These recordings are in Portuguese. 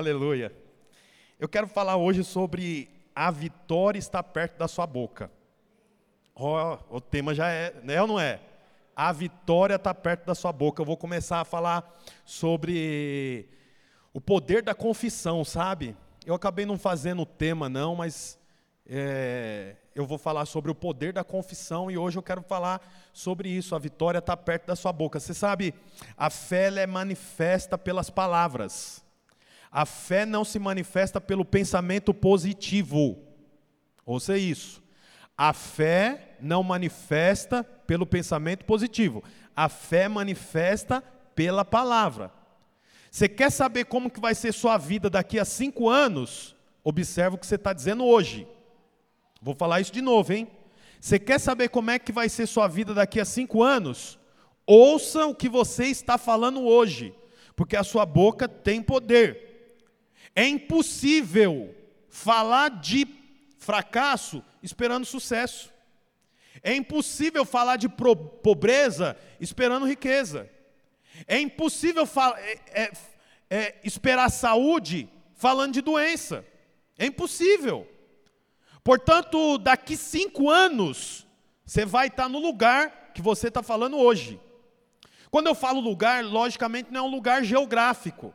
Aleluia. Eu quero falar hoje sobre a vitória está perto da sua boca. Oh, o tema já é, né ou não é? A vitória está perto da sua boca. Eu vou começar a falar sobre o poder da confissão, sabe? Eu acabei não fazendo o tema, não, mas é, eu vou falar sobre o poder da confissão e hoje eu quero falar sobre isso. A vitória está perto da sua boca. Você sabe, a fé é manifesta pelas palavras. A fé não se manifesta pelo pensamento positivo. Ouça isso. A fé não manifesta pelo pensamento positivo. A fé manifesta pela palavra. Você quer saber como que vai ser sua vida daqui a cinco anos? Observe o que você está dizendo hoje. Vou falar isso de novo, hein? Você quer saber como é que vai ser sua vida daqui a cinco anos? Ouça o que você está falando hoje, porque a sua boca tem poder. É impossível falar de fracasso esperando sucesso. É impossível falar de pobreza esperando riqueza. É impossível é, é, é, esperar saúde falando de doença. É impossível. Portanto, daqui cinco anos, você vai estar no lugar que você está falando hoje. Quando eu falo lugar, logicamente não é um lugar geográfico.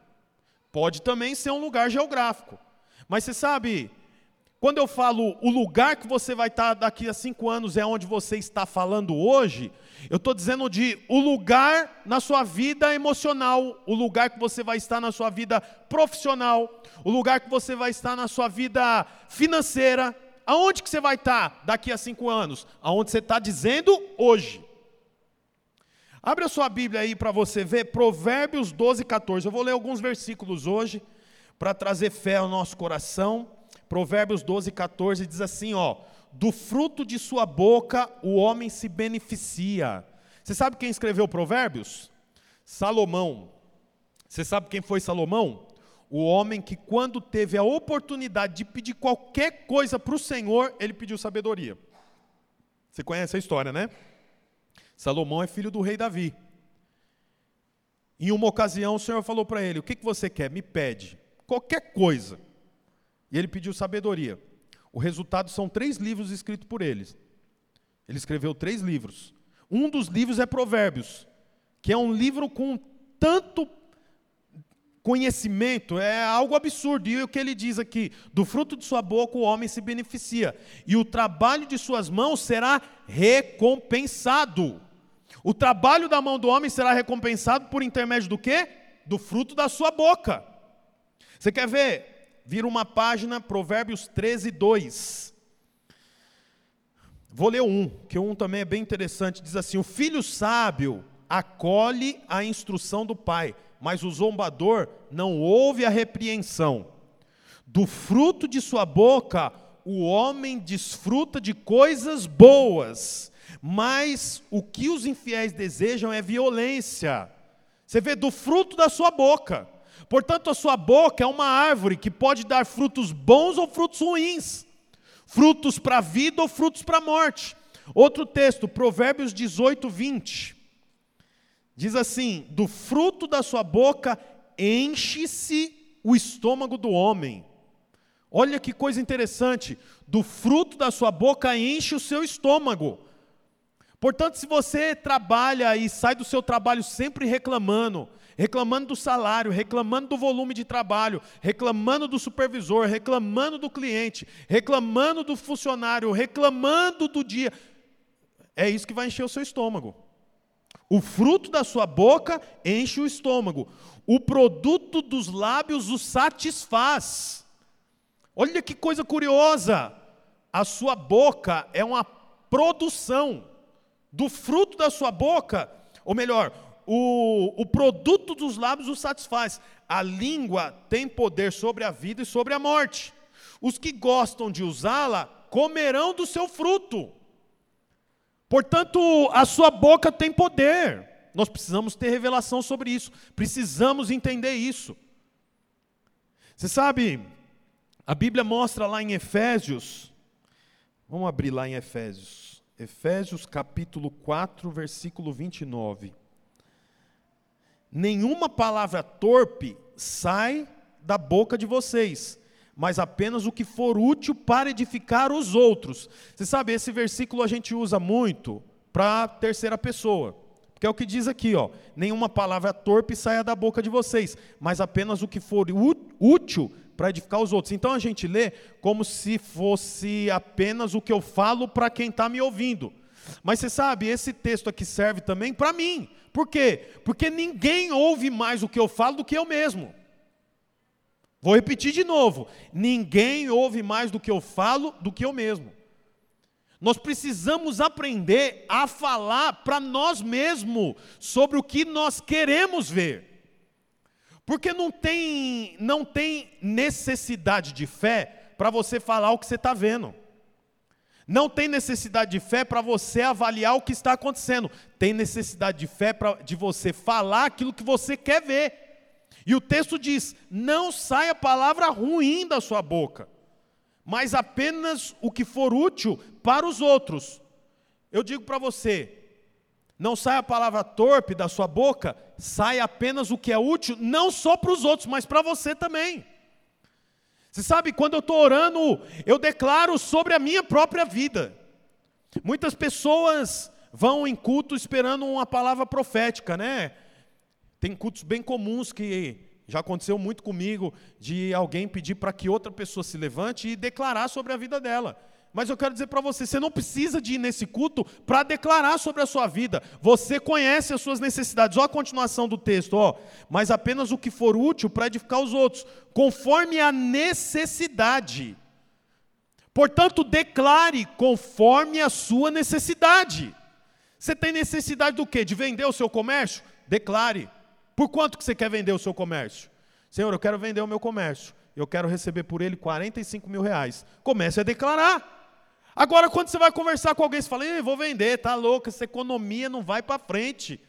Pode também ser um lugar geográfico. Mas você sabe, quando eu falo o lugar que você vai estar daqui a cinco anos é onde você está falando hoje, eu estou dizendo de o lugar na sua vida emocional, o lugar que você vai estar na sua vida profissional, o lugar que você vai estar na sua vida financeira. Aonde que você vai estar daqui a cinco anos? Aonde você está dizendo hoje. Abre a sua Bíblia aí para você ver Provérbios 12, 14. Eu vou ler alguns versículos hoje para trazer fé ao nosso coração. Provérbios 12, 14 diz assim: ó, do fruto de sua boca o homem se beneficia. Você sabe quem escreveu Provérbios? Salomão. Você sabe quem foi Salomão? O homem que, quando teve a oportunidade de pedir qualquer coisa para o Senhor, ele pediu sabedoria. Você conhece a história, né? Salomão é filho do rei Davi. Em uma ocasião, o Senhor falou para ele: O que, que você quer? Me pede. Qualquer coisa. E ele pediu sabedoria. O resultado são três livros escritos por ele. Ele escreveu três livros. Um dos livros é Provérbios, que é um livro com tanto conhecimento, é algo absurdo. E o que ele diz aqui? Do fruto de sua boca o homem se beneficia, e o trabalho de suas mãos será recompensado. O trabalho da mão do homem será recompensado por intermédio do quê? Do fruto da sua boca. Você quer ver? Vira uma página, Provérbios 13, 2. Vou ler um, que um também é bem interessante. Diz assim: O filho sábio acolhe a instrução do pai, mas o zombador não ouve a repreensão. Do fruto de sua boca, o homem desfruta de coisas boas, mas o que os infiéis desejam é violência. Você vê do fruto da sua boca. Portanto, a sua boca é uma árvore que pode dar frutos bons ou frutos ruins, frutos para a vida ou frutos para a morte. Outro texto, Provérbios 18, 20. Diz assim: Do fruto da sua boca enche-se o estômago do homem. Olha que coisa interessante, do fruto da sua boca enche o seu estômago. Portanto, se você trabalha e sai do seu trabalho sempre reclamando, reclamando do salário, reclamando do volume de trabalho, reclamando do supervisor, reclamando do cliente, reclamando do funcionário, reclamando do dia, é isso que vai encher o seu estômago. O fruto da sua boca enche o estômago, o produto dos lábios o satisfaz. Olha que coisa curiosa! A sua boca é uma produção do fruto da sua boca, ou melhor, o, o produto dos lábios o satisfaz. A língua tem poder sobre a vida e sobre a morte. Os que gostam de usá-la comerão do seu fruto. Portanto, a sua boca tem poder. Nós precisamos ter revelação sobre isso. Precisamos entender isso. Você sabe, a Bíblia mostra lá em Efésios. Vamos abrir lá em Efésios. Efésios capítulo 4, versículo 29. Nenhuma palavra torpe sai da boca de vocês, mas apenas o que for útil para edificar os outros. Você sabe, esse versículo a gente usa muito para a terceira pessoa. Porque é o que diz aqui, ó, nenhuma palavra torpe saia da boca de vocês, mas apenas o que for útil para edificar os outros. Então a gente lê como se fosse apenas o que eu falo para quem está me ouvindo. Mas você sabe, esse texto aqui serve também para mim. Por quê? Porque ninguém ouve mais o que eu falo do que eu mesmo. Vou repetir de novo: ninguém ouve mais do que eu falo do que eu mesmo. Nós precisamos aprender a falar para nós mesmos sobre o que nós queremos ver. Porque não tem, não tem necessidade de fé para você falar o que você está vendo. Não tem necessidade de fé para você avaliar o que está acontecendo. Tem necessidade de fé de você falar aquilo que você quer ver. E o texto diz: não saia palavra ruim da sua boca, mas apenas o que for útil para os outros. Eu digo para você: não saia palavra torpe da sua boca, sai apenas o que é útil, não só para os outros, mas para você também. Você sabe, quando eu estou orando, eu declaro sobre a minha própria vida. Muitas pessoas vão em culto esperando uma palavra profética, né? Tem cultos bem comuns que já aconteceu muito comigo de alguém pedir para que outra pessoa se levante e declarar sobre a vida dela. Mas eu quero dizer para você, você não precisa de ir nesse culto para declarar sobre a sua vida. Você conhece as suas necessidades. Olha a continuação do texto, ó. Mas apenas o que for útil para edificar os outros, conforme a necessidade. Portanto, declare conforme a sua necessidade. Você tem necessidade do quê? De vender o seu comércio? Declare. Por quanto que você quer vender o seu comércio? Senhor, eu quero vender o meu comércio. Eu quero receber por ele 45 mil reais. Comece a declarar. Agora, quando você vai conversar com alguém, você fala, vou vender, tá louco, essa economia não vai para frente.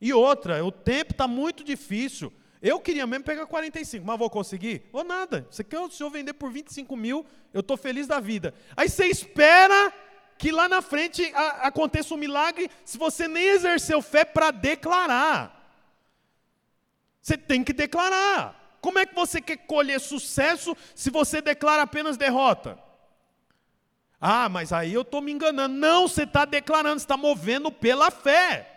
E outra, o tempo está muito difícil. Eu queria mesmo pegar 45, mas vou conseguir? Ou nada. Você quer o senhor vender por 25 mil, eu estou feliz da vida. Aí você espera que lá na frente a, aconteça um milagre, se você nem exerceu fé para declarar. Você tem que declarar. Como é que você quer colher sucesso se você declara apenas derrota? Ah, mas aí eu estou me enganando. Não, você está declarando, você está movendo pela fé.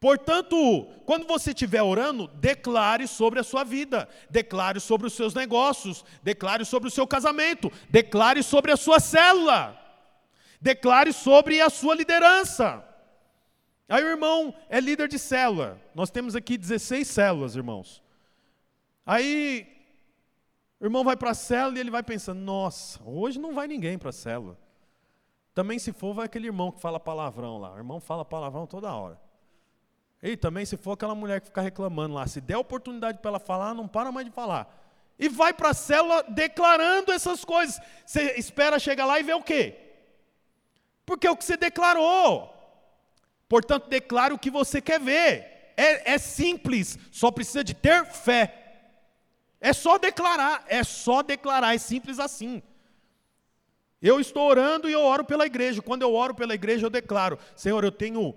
Portanto, quando você estiver orando, declare sobre a sua vida, declare sobre os seus negócios, declare sobre o seu casamento, declare sobre a sua célula, declare sobre a sua liderança. Aí o irmão é líder de célula. Nós temos aqui 16 células, irmãos. Aí o irmão vai para a célula e ele vai pensando: nossa, hoje não vai ninguém para a célula. Também, se for, vai aquele irmão que fala palavrão lá. O irmão fala palavrão toda hora. E também, se for aquela mulher que fica reclamando lá, se der oportunidade para ela falar, não para mais de falar. E vai para a célula declarando essas coisas. Você espera chegar lá e ver o quê? Porque é o que você declarou. Portanto, declare o que você quer ver. É, é simples, só precisa de ter fé. É só declarar, é só declarar, é simples assim. Eu estou orando e eu oro pela igreja. Quando eu oro pela igreja, eu declaro: Senhor, eu tenho,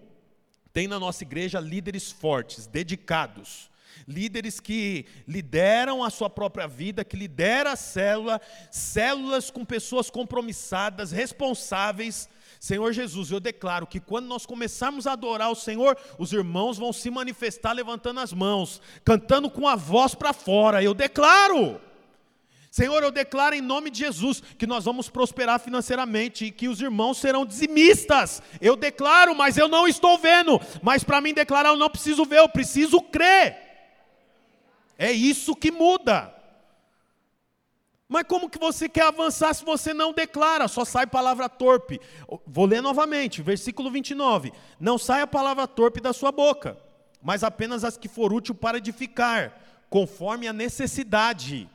tem na nossa igreja líderes fortes, dedicados, líderes que lideram a sua própria vida, que lideram a célula, células com pessoas compromissadas, responsáveis, Senhor Jesus, eu declaro que quando nós começarmos a adorar o Senhor, os irmãos vão se manifestar levantando as mãos, cantando com a voz para fora. Eu declaro. Senhor, eu declaro em nome de Jesus que nós vamos prosperar financeiramente e que os irmãos serão dizimistas. Eu declaro, mas eu não estou vendo. Mas para mim declarar, eu não preciso ver, eu preciso crer. É isso que muda. Mas como que você quer avançar se você não declara? Só sai palavra torpe. Vou ler novamente, versículo 29. Não sai a palavra torpe da sua boca, mas apenas as que for útil para edificar, conforme a necessidade.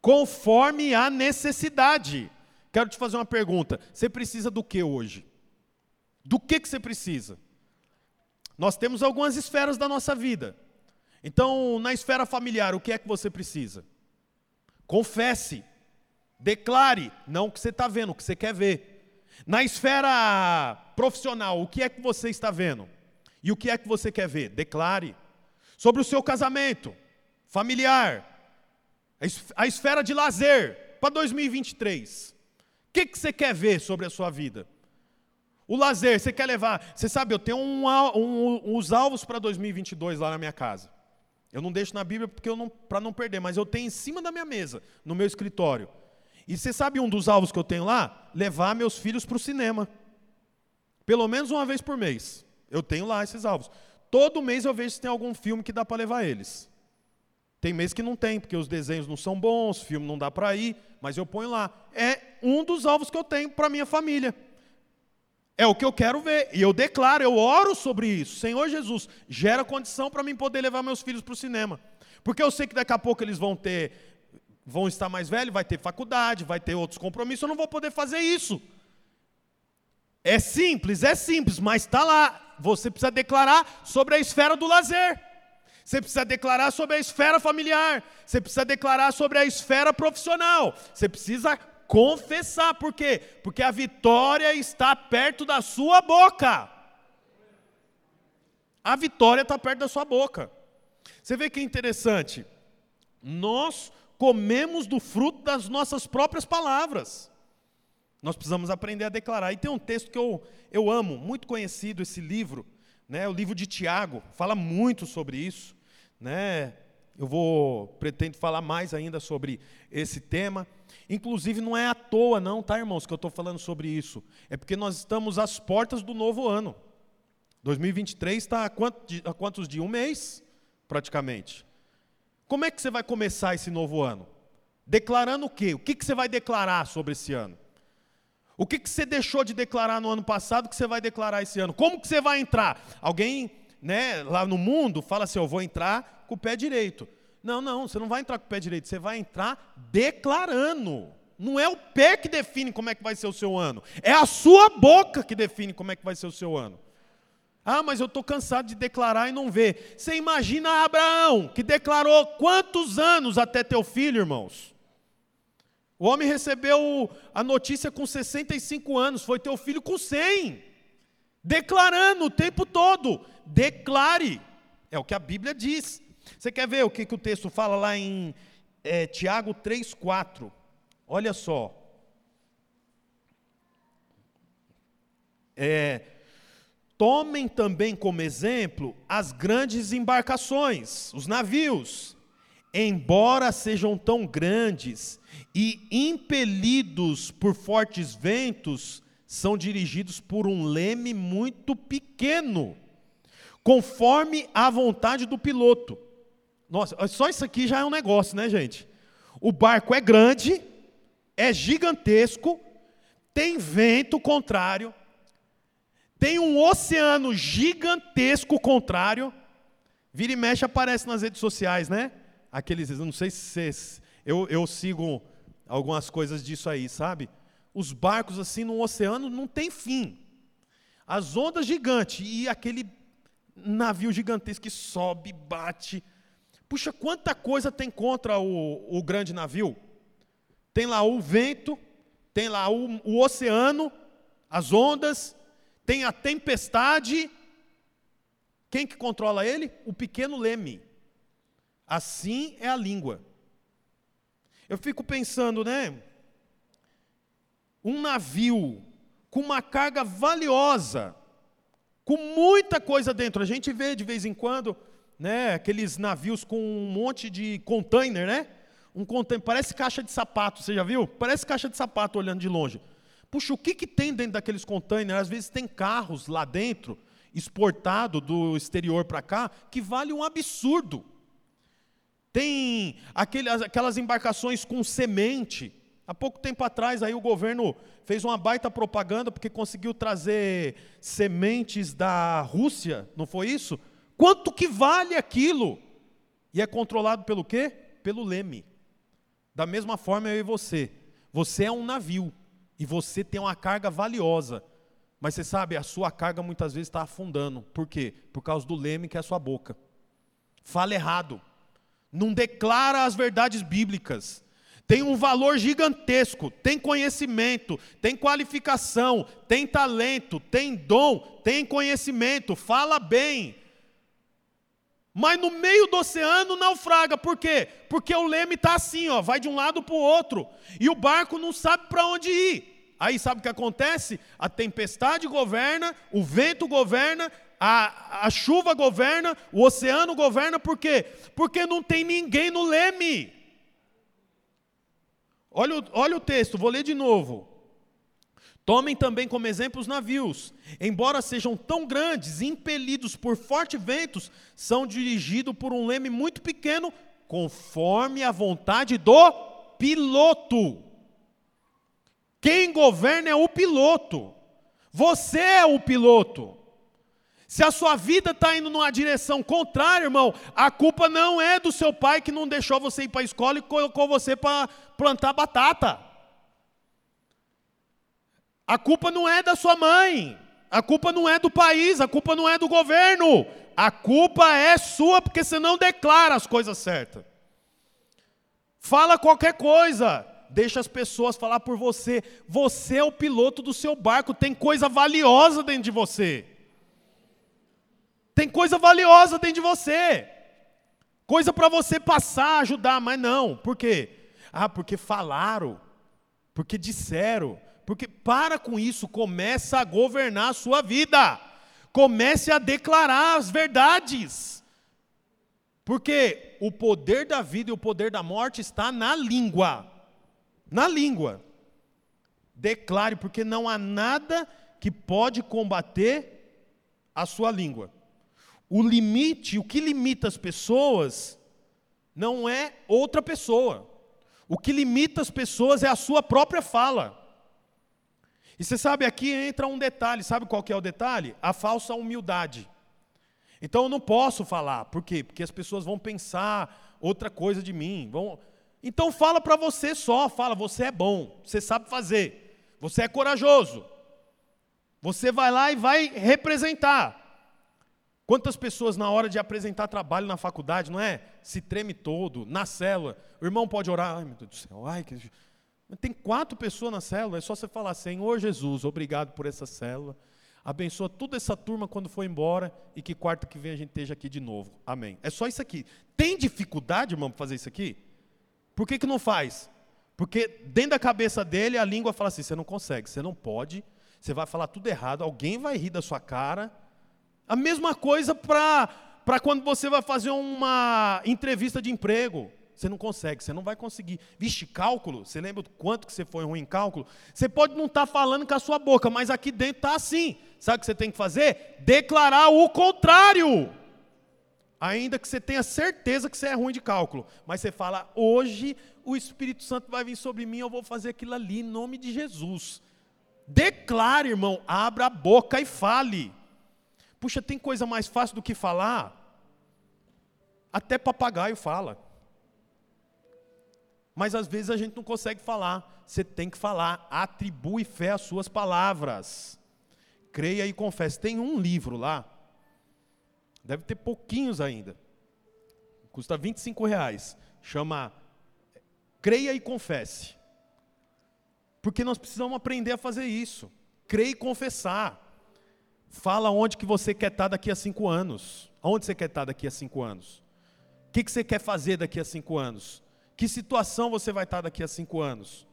Conforme a necessidade. Quero te fazer uma pergunta. Você precisa do que hoje? Do que, que você precisa? Nós temos algumas esferas da nossa vida. Então, na esfera familiar, o que é que você precisa? Confesse. Declare, não o que você está vendo, o que você quer ver. Na esfera profissional, o que é que você está vendo? E o que é que você quer ver? Declare. Sobre o seu casamento, familiar, A esfera de lazer para 2023. O que, que você quer ver sobre a sua vida? O lazer, você quer levar. Você sabe, eu tenho um, um, alvos para 2022 lá na minha casa. Eu não deixo na Bíblia porque eu não, para não perder, mas eu tenho em cima da minha mesa, no meu escritório. E você sabe um dos alvos que eu tenho lá? Levar meus filhos para o cinema. Pelo menos uma vez por mês. Eu tenho lá esses alvos. Todo mês eu vejo se tem algum filme que dá para levar eles. Tem mês que não tem, porque os desenhos não são bons, o filme não dá para ir, mas eu ponho lá. É um dos alvos que eu tenho para minha família. É o que eu quero ver. E eu declaro, eu oro sobre isso. Senhor Jesus, gera condição para mim poder levar meus filhos para o cinema. Porque eu sei que daqui a pouco eles vão ter, vão estar mais velhos, vai ter faculdade, vai ter outros compromissos, eu não vou poder fazer isso. É simples, é simples, mas está lá. Você precisa declarar sobre a esfera do lazer. Você precisa declarar sobre a esfera familiar. Você precisa declarar sobre a esfera profissional. Você precisa confessar. Por quê? Porque a vitória está perto da sua boca. A vitória está perto da sua boca. Você vê que é interessante. Nós comemos do fruto das nossas próprias palavras. Nós precisamos aprender a declarar. E tem um texto que eu, eu amo, muito conhecido esse livro, né, o livro de Tiago, fala muito sobre isso. Né? Eu vou pretendo falar mais ainda sobre esse tema. Inclusive, não é à toa, não, tá, irmãos, que eu estou falando sobre isso. É porque nós estamos às portas do novo ano. 2023 está há, há quantos dias? Um mês, praticamente. Como é que você vai começar esse novo ano? Declarando o quê? O que, que você vai declarar sobre esse ano? O que, que você deixou de declarar no ano passado que você vai declarar esse ano? Como que você vai entrar? Alguém né, lá no mundo fala assim: eu vou entrar com o pé direito. Não, não, você não vai entrar com o pé direito, você vai entrar declarando. Não é o pé que define como é que vai ser o seu ano, é a sua boca que define como é que vai ser o seu ano. Ah, mas eu estou cansado de declarar e não ver. Você imagina Abraão, que declarou quantos anos até teu filho, irmãos? O homem recebeu a notícia com 65 anos, foi teu filho com 100. Declarando o tempo todo. Declare. É o que a Bíblia diz. Você quer ver o que, que o texto fala lá em é, Tiago 3,4? Olha só. É, tomem também como exemplo as grandes embarcações, os navios, embora sejam tão grandes e impelidos por fortes ventos, são dirigidos por um leme muito pequeno, conforme a vontade do piloto. Nossa, só isso aqui já é um negócio, né, gente? O barco é grande, é gigantesco, tem vento contrário, tem um oceano gigantesco contrário. Vira e mexe aparece nas redes sociais, né? Aqueles, eu não sei se vocês, eu, eu sigo algumas coisas disso aí, sabe? Os barcos assim no oceano não tem fim. As ondas gigantes e aquele navio gigantesco que sobe, bate. Puxa, quanta coisa tem contra o, o grande navio? Tem lá o vento, tem lá o, o oceano, as ondas, tem a tempestade. Quem que controla ele? O pequeno leme. Assim é a língua. Eu fico pensando, né? Um navio com uma carga valiosa, com muita coisa dentro. A gente vê de vez em quando, né, aqueles navios com um monte de container, né? Um container, parece caixa de sapato, você já viu? Parece caixa de sapato olhando de longe. Puxa, o que, que tem dentro daqueles containers? Às vezes tem carros lá dentro, exportado do exterior para cá, que vale um absurdo. Tem aquelas, aquelas embarcações com semente. Há pouco tempo atrás aí o governo fez uma baita propaganda porque conseguiu trazer sementes da Rússia, não foi isso? Quanto que vale aquilo? E é controlado pelo quê? Pelo leme. Da mesma forma eu e você. Você é um navio e você tem uma carga valiosa. Mas você sabe, a sua carga muitas vezes está afundando. Por quê? Por causa do leme que é a sua boca. Fala errado não declara as verdades bíblicas. Tem um valor gigantesco, tem conhecimento, tem qualificação, tem talento, tem dom, tem conhecimento, fala bem. Mas no meio do oceano naufraga. Por quê? Porque o leme está assim, ó, vai de um lado para o outro. E o barco não sabe para onde ir. Aí sabe o que acontece? A tempestade governa, o vento governa, a, a chuva governa, o oceano governa. Por quê? Porque não tem ninguém no leme. Olha, olha o texto, vou ler de novo. Tomem também como exemplo os navios. Embora sejam tão grandes, impelidos por fortes ventos, são dirigidos por um leme muito pequeno, conforme a vontade do piloto. Quem governa é o piloto. Você é o piloto. Se a sua vida está indo numa direção contrária, irmão, a culpa não é do seu pai que não deixou você ir para a escola e colocou você para plantar batata. A culpa não é da sua mãe, a culpa não é do país, a culpa não é do governo, a culpa é sua porque você não declara as coisas certas. Fala qualquer coisa, deixa as pessoas falar por você. Você é o piloto do seu barco, tem coisa valiosa dentro de você. Tem coisa valiosa dentro de você. Coisa para você passar, ajudar, mas não. Por quê? Ah, porque falaram, porque disseram, porque para com isso, começa a governar a sua vida. Comece a declarar as verdades. Porque o poder da vida e o poder da morte está na língua. Na língua. Declare, porque não há nada que pode combater a sua língua. O limite, o que limita as pessoas, não é outra pessoa. O que limita as pessoas é a sua própria fala. E você sabe, aqui entra um detalhe, sabe qual que é o detalhe? A falsa humildade. Então eu não posso falar, por quê? Porque as pessoas vão pensar outra coisa de mim. Vão... Então fala para você só, fala, você é bom, você sabe fazer, você é corajoso. Você vai lá e vai representar. Quantas pessoas na hora de apresentar trabalho na faculdade, não é? Se treme todo, na célula. O irmão pode orar, ai meu Deus do céu, ai que tem quatro pessoas na célula, é só você falar, Senhor Jesus, obrigado por essa célula. Abençoa toda essa turma quando for embora e que quarta que vem a gente esteja aqui de novo. Amém. É só isso aqui. Tem dificuldade, irmão, para fazer isso aqui? Por que, que não faz? Porque dentro da cabeça dele a língua fala assim: você não consegue, você não pode, você vai falar tudo errado, alguém vai rir da sua cara. A mesma coisa para quando você vai fazer uma entrevista de emprego. Você não consegue, você não vai conseguir. Vixe, cálculo, você lembra quanto que você foi ruim em cálculo? Você pode não estar tá falando com a sua boca, mas aqui dentro está assim. Sabe o que você tem que fazer? Declarar o contrário. Ainda que você tenha certeza que você é ruim de cálculo. Mas você fala, hoje o Espírito Santo vai vir sobre mim, eu vou fazer aquilo ali, em nome de Jesus. Declare, irmão, abra a boca e fale. Puxa, tem coisa mais fácil do que falar? Até papagaio fala. Mas às vezes a gente não consegue falar. Você tem que falar. Atribui fé às suas palavras. Creia e confesse. Tem um livro lá. Deve ter pouquinhos ainda. Custa 25 reais. Chama Creia e Confesse. Porque nós precisamos aprender a fazer isso. Creia e confessar. Fala onde que você quer estar daqui a cinco anos. Onde você quer estar daqui a cinco anos? O que, que você quer fazer daqui a cinco anos? Que situação você vai estar daqui a cinco anos?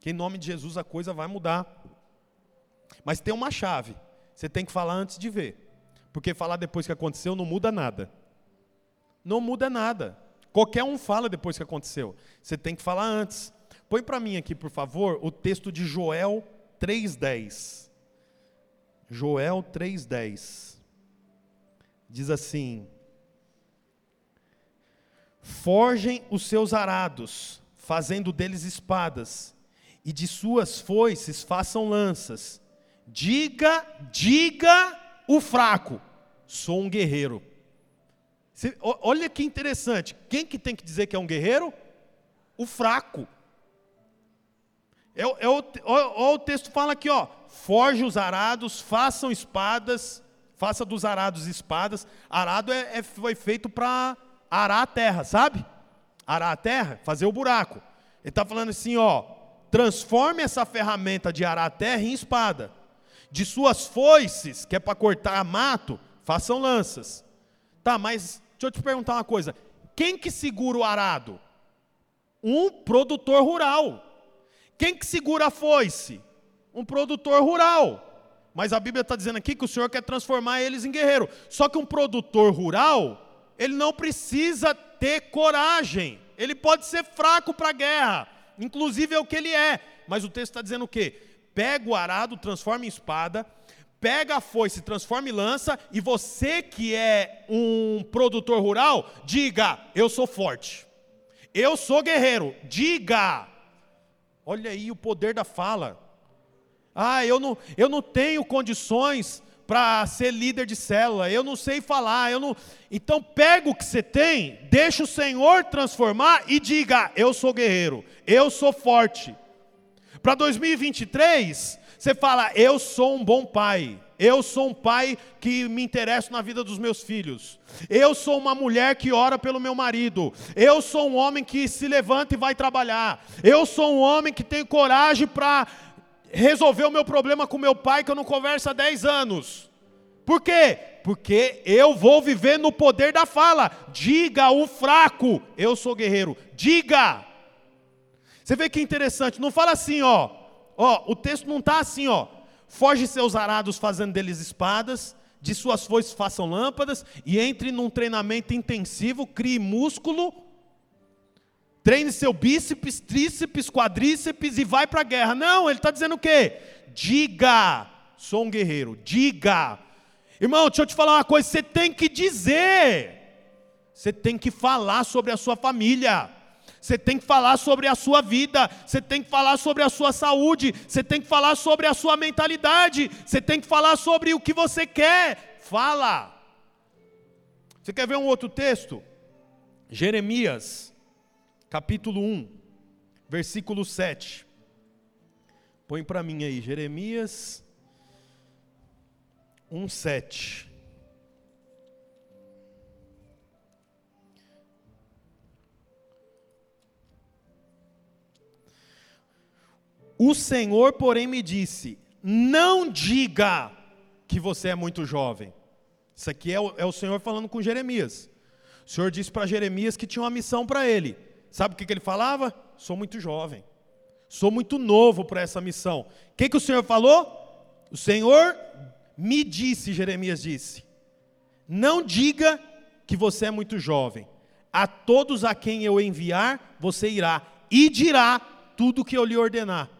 Que em nome de Jesus a coisa vai mudar. Mas tem uma chave. Você tem que falar antes de ver. Porque falar depois que aconteceu não muda nada. Não muda nada. Qualquer um fala depois que aconteceu. Você tem que falar antes. Põe para mim aqui, por favor, o texto de Joel 3:10. Joel 3:10. Diz assim: Forgem os seus arados, fazendo deles espadas, e de suas foices façam lanças. Diga, diga o fraco, sou um guerreiro. Você, olha que interessante, quem que tem que dizer que é um guerreiro? O fraco. É, é o, ó, o texto fala aqui, ó, forge os arados, façam espadas, faça dos arados espadas. Arado é, é foi feito para arar a terra, sabe? Arar a terra, fazer o buraco. Ele está falando assim, ó, transforme essa ferramenta de arar a terra em espada. De suas foices, que é para cortar mato, façam lanças. Tá, mas deixa eu te perguntar uma coisa: quem que segura o arado? Um produtor rural. Quem que segura a foice? Um produtor rural. Mas a Bíblia está dizendo aqui que o Senhor quer transformar eles em guerreiro. Só que um produtor rural, ele não precisa ter coragem. Ele pode ser fraco para a guerra. Inclusive é o que ele é. Mas o texto está dizendo o quê? Pega o arado, transforma em espada, pega a foice, transforma em lança, e você que é um produtor rural, diga: Eu sou forte. Eu sou guerreiro. Diga. Olha aí o poder da fala. Ah, eu não, eu não tenho condições para ser líder de célula, eu não sei falar, eu não. Então pega o que você tem, deixa o Senhor transformar e diga: eu sou guerreiro, eu sou forte. Para 2023, você fala: eu sou um bom pai. Eu sou um pai que me interesso na vida dos meus filhos. Eu sou uma mulher que ora pelo meu marido. Eu sou um homem que se levanta e vai trabalhar. Eu sou um homem que tem coragem para resolver o meu problema com meu pai que eu não converso há 10 anos. Por quê? Porque eu vou viver no poder da fala. Diga o fraco, eu sou guerreiro. Diga. Você vê que interessante, não fala assim, ó. Ó, o texto não está assim, ó. Foge seus arados fazendo deles espadas, de suas foices façam lâmpadas, e entre num treinamento intensivo, crie músculo, treine seu bíceps, tríceps, quadríceps e vai para a guerra. Não, ele está dizendo o quê? Diga, sou um guerreiro, diga. Irmão, deixa eu te falar uma coisa, você tem que dizer, você tem que falar sobre a sua família. Você tem que falar sobre a sua vida, você tem que falar sobre a sua saúde, você tem que falar sobre a sua mentalidade, você tem que falar sobre o que você quer. Fala. Você quer ver um outro texto? Jeremias, capítulo 1, versículo 7. Põe para mim aí, Jeremias 1, 7. O Senhor, porém, me disse: Não diga que você é muito jovem. Isso aqui é o, é o Senhor falando com Jeremias. O Senhor disse para Jeremias que tinha uma missão para ele. Sabe o que, que ele falava? Sou muito jovem. Sou muito novo para essa missão. O que, que o Senhor falou? O Senhor me disse, Jeremias disse: Não diga que você é muito jovem. A todos a quem eu enviar, você irá e dirá tudo o que eu lhe ordenar.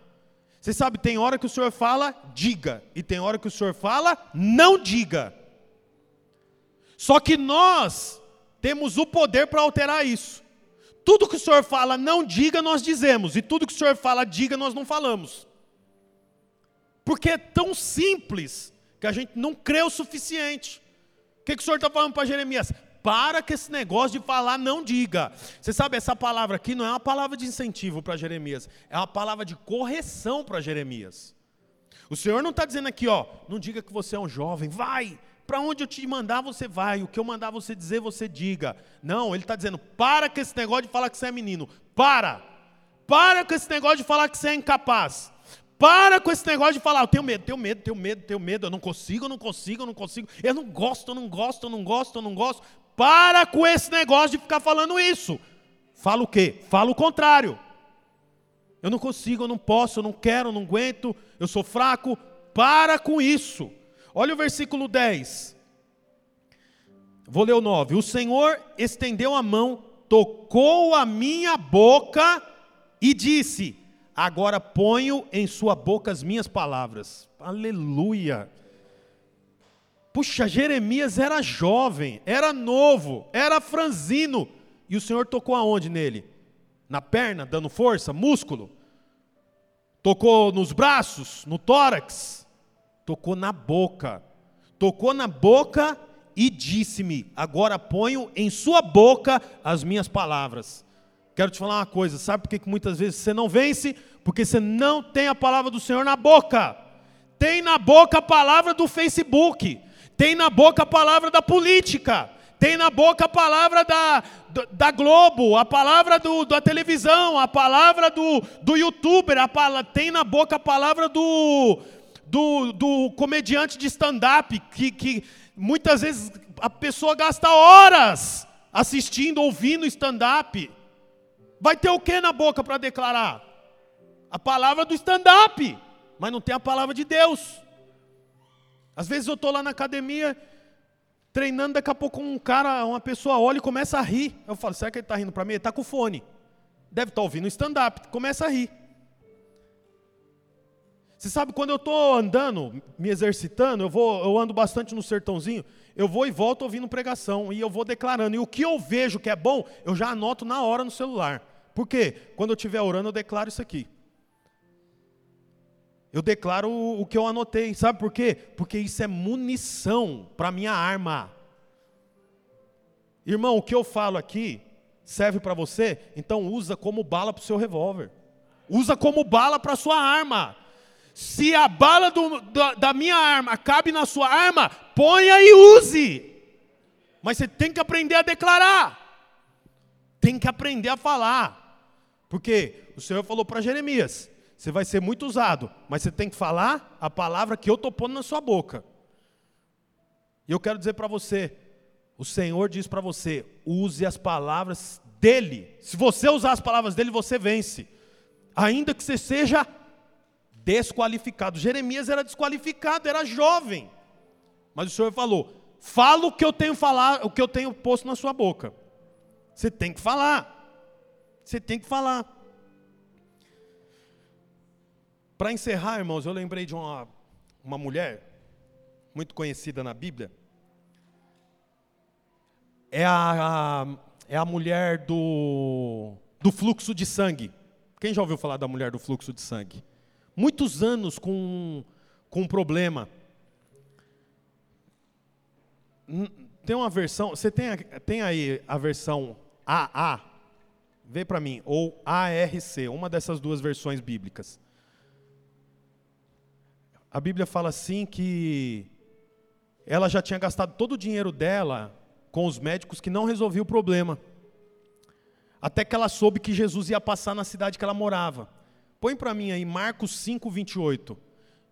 Você sabe, tem hora que o Senhor fala, diga, e tem hora que o Senhor fala, não diga. Só que nós temos o poder para alterar isso. Tudo que o Senhor fala, não diga, nós dizemos, e tudo que o Senhor fala, diga, nós não falamos. Porque é tão simples que a gente não crê o suficiente. O que, que o Senhor está falando para Jeremias? Para com esse negócio de falar, não diga. Você sabe, essa palavra aqui não é uma palavra de incentivo para Jeremias, é uma palavra de correção para Jeremias. O Senhor não está dizendo aqui, ó, não diga que você é um jovem, vai, para onde eu te mandar você vai, o que eu mandar você dizer, você diga. Não, ele está dizendo, para com esse negócio de falar que você é menino, para, para com esse negócio de falar que você é incapaz. Para com esse negócio de falar, eu tenho medo, tenho medo, tenho medo, tenho medo, eu não consigo, eu não consigo, eu não consigo, eu não gosto, eu não gosto, eu não gosto, eu não gosto. Para com esse negócio de ficar falando isso. Fala o quê? Fala o contrário. Eu não consigo, eu não posso, eu não quero, eu não aguento, eu sou fraco. Para com isso. Olha o versículo 10. Vou ler o 9. O Senhor estendeu a mão, tocou a minha boca e disse: Agora ponho em sua boca as minhas palavras. Aleluia. Puxa, Jeremias era jovem, era novo, era franzino. E o Senhor tocou aonde nele? Na perna, dando força, músculo. Tocou nos braços, no tórax. Tocou na boca. Tocou na boca e disse-me: Agora ponho em sua boca as minhas palavras. Quero te falar uma coisa: sabe por que muitas vezes você não vence? Porque você não tem a palavra do Senhor na boca. Tem na boca a palavra do Facebook tem na boca a palavra da política, tem na boca a palavra da, da Globo, a palavra do, da televisão, a palavra do, do youtuber, a, tem na boca a palavra do, do, do comediante de stand-up, que, que muitas vezes a pessoa gasta horas assistindo, ouvindo stand-up. Vai ter o que na boca para declarar? A palavra do stand-up, mas não tem a palavra de Deus. Às vezes eu estou lá na academia, treinando, daqui a pouco um cara, uma pessoa olha e começa a rir. Eu falo, será que ele está rindo para mim? Ele está com fone. Deve estar tá ouvindo stand-up, começa a rir. Você sabe, quando eu estou andando, me exercitando, eu, vou, eu ando bastante no sertãozinho, eu vou e volto ouvindo pregação, e eu vou declarando. E o que eu vejo que é bom, eu já anoto na hora no celular. Por quê? Quando eu estiver orando, eu declaro isso aqui. Eu declaro o, que eu anotei. Sabe por quê? Porque isso é munição para minha arma. Irmão, o que eu falo aqui serve para você, então usa como bala para o seu revólver. Usa como bala para a sua arma. Se a bala do, da, da minha arma cabe na sua arma, ponha e use. Mas você tem que aprender a declarar. Tem que aprender a falar. Porque o Senhor falou para Jeremias: você vai ser muito usado, mas você tem que falar a palavra que eu estou pondo na sua boca. E eu quero dizer para você: o Senhor diz para você, use as palavras dele. Se você usar as palavras dele, você vence. Ainda que você seja desqualificado. Jeremias era desqualificado, era jovem. Mas o Senhor falou: "Fala o que eu tenho falar, o que eu tenho posto na sua boca". Você tem que falar. Você tem que falar. Para encerrar, irmãos, eu lembrei de uma, uma mulher muito conhecida na Bíblia. É a, a, é a mulher do, do fluxo de sangue. Quem já ouviu falar da mulher do fluxo de sangue? muitos anos com, com um problema. Tem uma versão, você tem, tem aí a versão AA, vê para mim, ou ARC, uma dessas duas versões bíblicas. A Bíblia fala assim que ela já tinha gastado todo o dinheiro dela com os médicos que não resolviam o problema. Até que ela soube que Jesus ia passar na cidade que ela morava. Põe para mim aí Marcos 5, 28.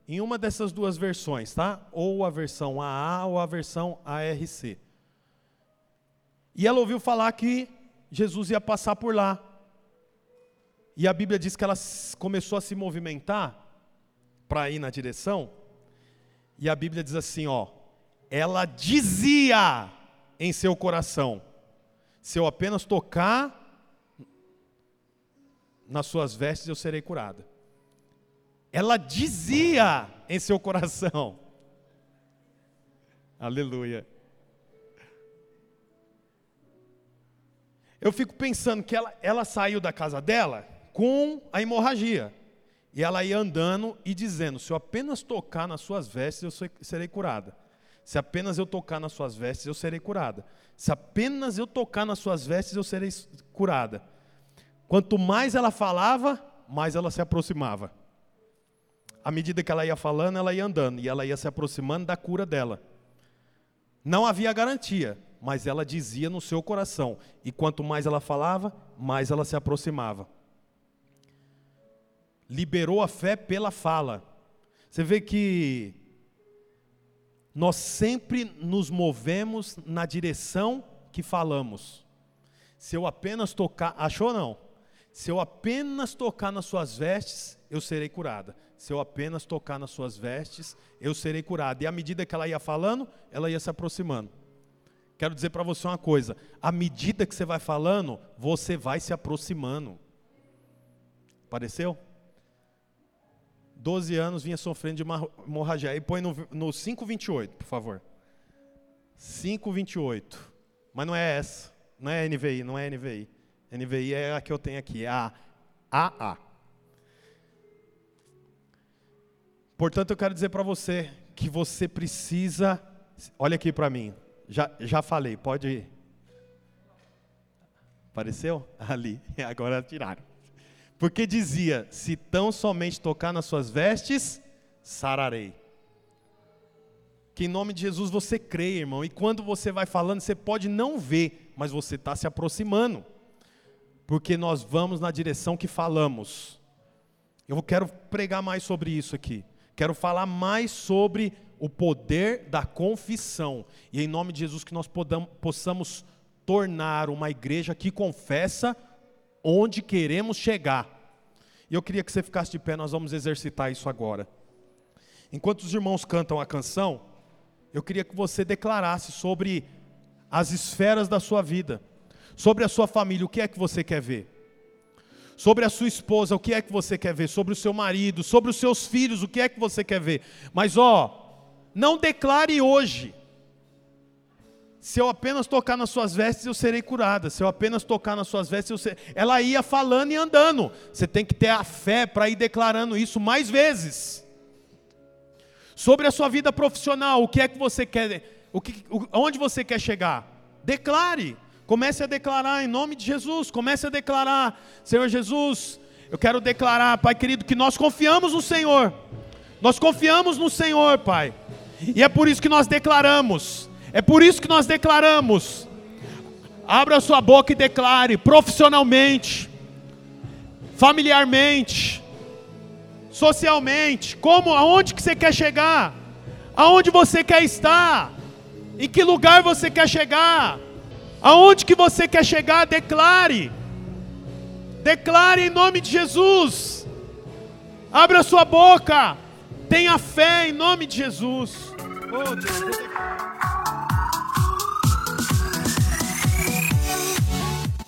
Em uma dessas duas versões, tá? Ou a versão AA ou a versão ARC. E ela ouviu falar que Jesus ia passar por lá. E a Bíblia diz que ela começou a se movimentar para ir na direção. E a Bíblia diz assim, ó: ela dizia em seu coração: se eu apenas tocar nas suas vestes eu serei curada. Ela dizia em seu coração. Aleluia. Eu fico pensando que ela, ela saiu da casa dela com a hemorragia. E ela ia andando e dizendo: Se eu apenas tocar nas suas vestes, eu serei curada. Se apenas eu tocar nas suas vestes, eu serei curada. Se apenas eu tocar nas suas vestes, eu serei curada. Quanto mais ela falava, mais ela se aproximava. À medida que ela ia falando, ela ia andando e ela ia se aproximando da cura dela. Não havia garantia, mas ela dizia no seu coração. E quanto mais ela falava, mais ela se aproximava liberou a fé pela fala. Você vê que nós sempre nos movemos na direção que falamos. Se eu apenas tocar, achou não? Se eu apenas tocar nas suas vestes, eu serei curada. Se eu apenas tocar nas suas vestes, eu serei curada. E à medida que ela ia falando, ela ia se aproximando. Quero dizer para você uma coisa: à medida que você vai falando, você vai se aproximando. Apareceu? 12 anos, vinha sofrendo de uma hemorragia. E põe no, no 5,28, por favor. 5,28. Mas não é essa. Não é NVI, não é NVI. NVI é a que eu tenho aqui, é a AA. Portanto, eu quero dizer para você que você precisa. Olha aqui para mim. Já, já falei, pode ir. Apareceu? Ali. Agora tiraram. Porque dizia: Se tão somente tocar nas suas vestes, sararei. Que em nome de Jesus você crê, irmão. E quando você vai falando, você pode não ver, mas você está se aproximando porque nós vamos na direção que falamos. Eu quero pregar mais sobre isso aqui. Quero falar mais sobre o poder da confissão. E em nome de Jesus que nós podamos, possamos tornar uma igreja que confessa onde queremos chegar. E eu queria que você ficasse de pé, nós vamos exercitar isso agora. Enquanto os irmãos cantam a canção, eu queria que você declarasse sobre as esferas da sua vida, sobre a sua família, o que é que você quer ver? Sobre a sua esposa, o que é que você quer ver? Sobre o seu marido, sobre os seus filhos, o que é que você quer ver? Mas ó, não declare hoje. Se eu apenas tocar nas suas vestes, eu serei curada. Se eu apenas tocar nas suas vestes, eu serei... ela ia falando e andando. Você tem que ter a fé para ir declarando isso mais vezes. Sobre a sua vida profissional, o que é que você quer, o que, onde você quer chegar? Declare. Comece a declarar em nome de Jesus. Comece a declarar, Senhor Jesus, eu quero declarar, Pai querido, que nós confiamos no Senhor. Nós confiamos no Senhor, Pai. E é por isso que nós declaramos. É por isso que nós declaramos. Abra sua boca e declare profissionalmente, familiarmente, socialmente, como aonde que você quer chegar? Aonde você quer estar? Em que lugar você quer chegar? Aonde que você quer chegar? Declare. Declare em nome de Jesus. Abra sua boca. Tenha fé em nome de Jesus. Oh, Deus.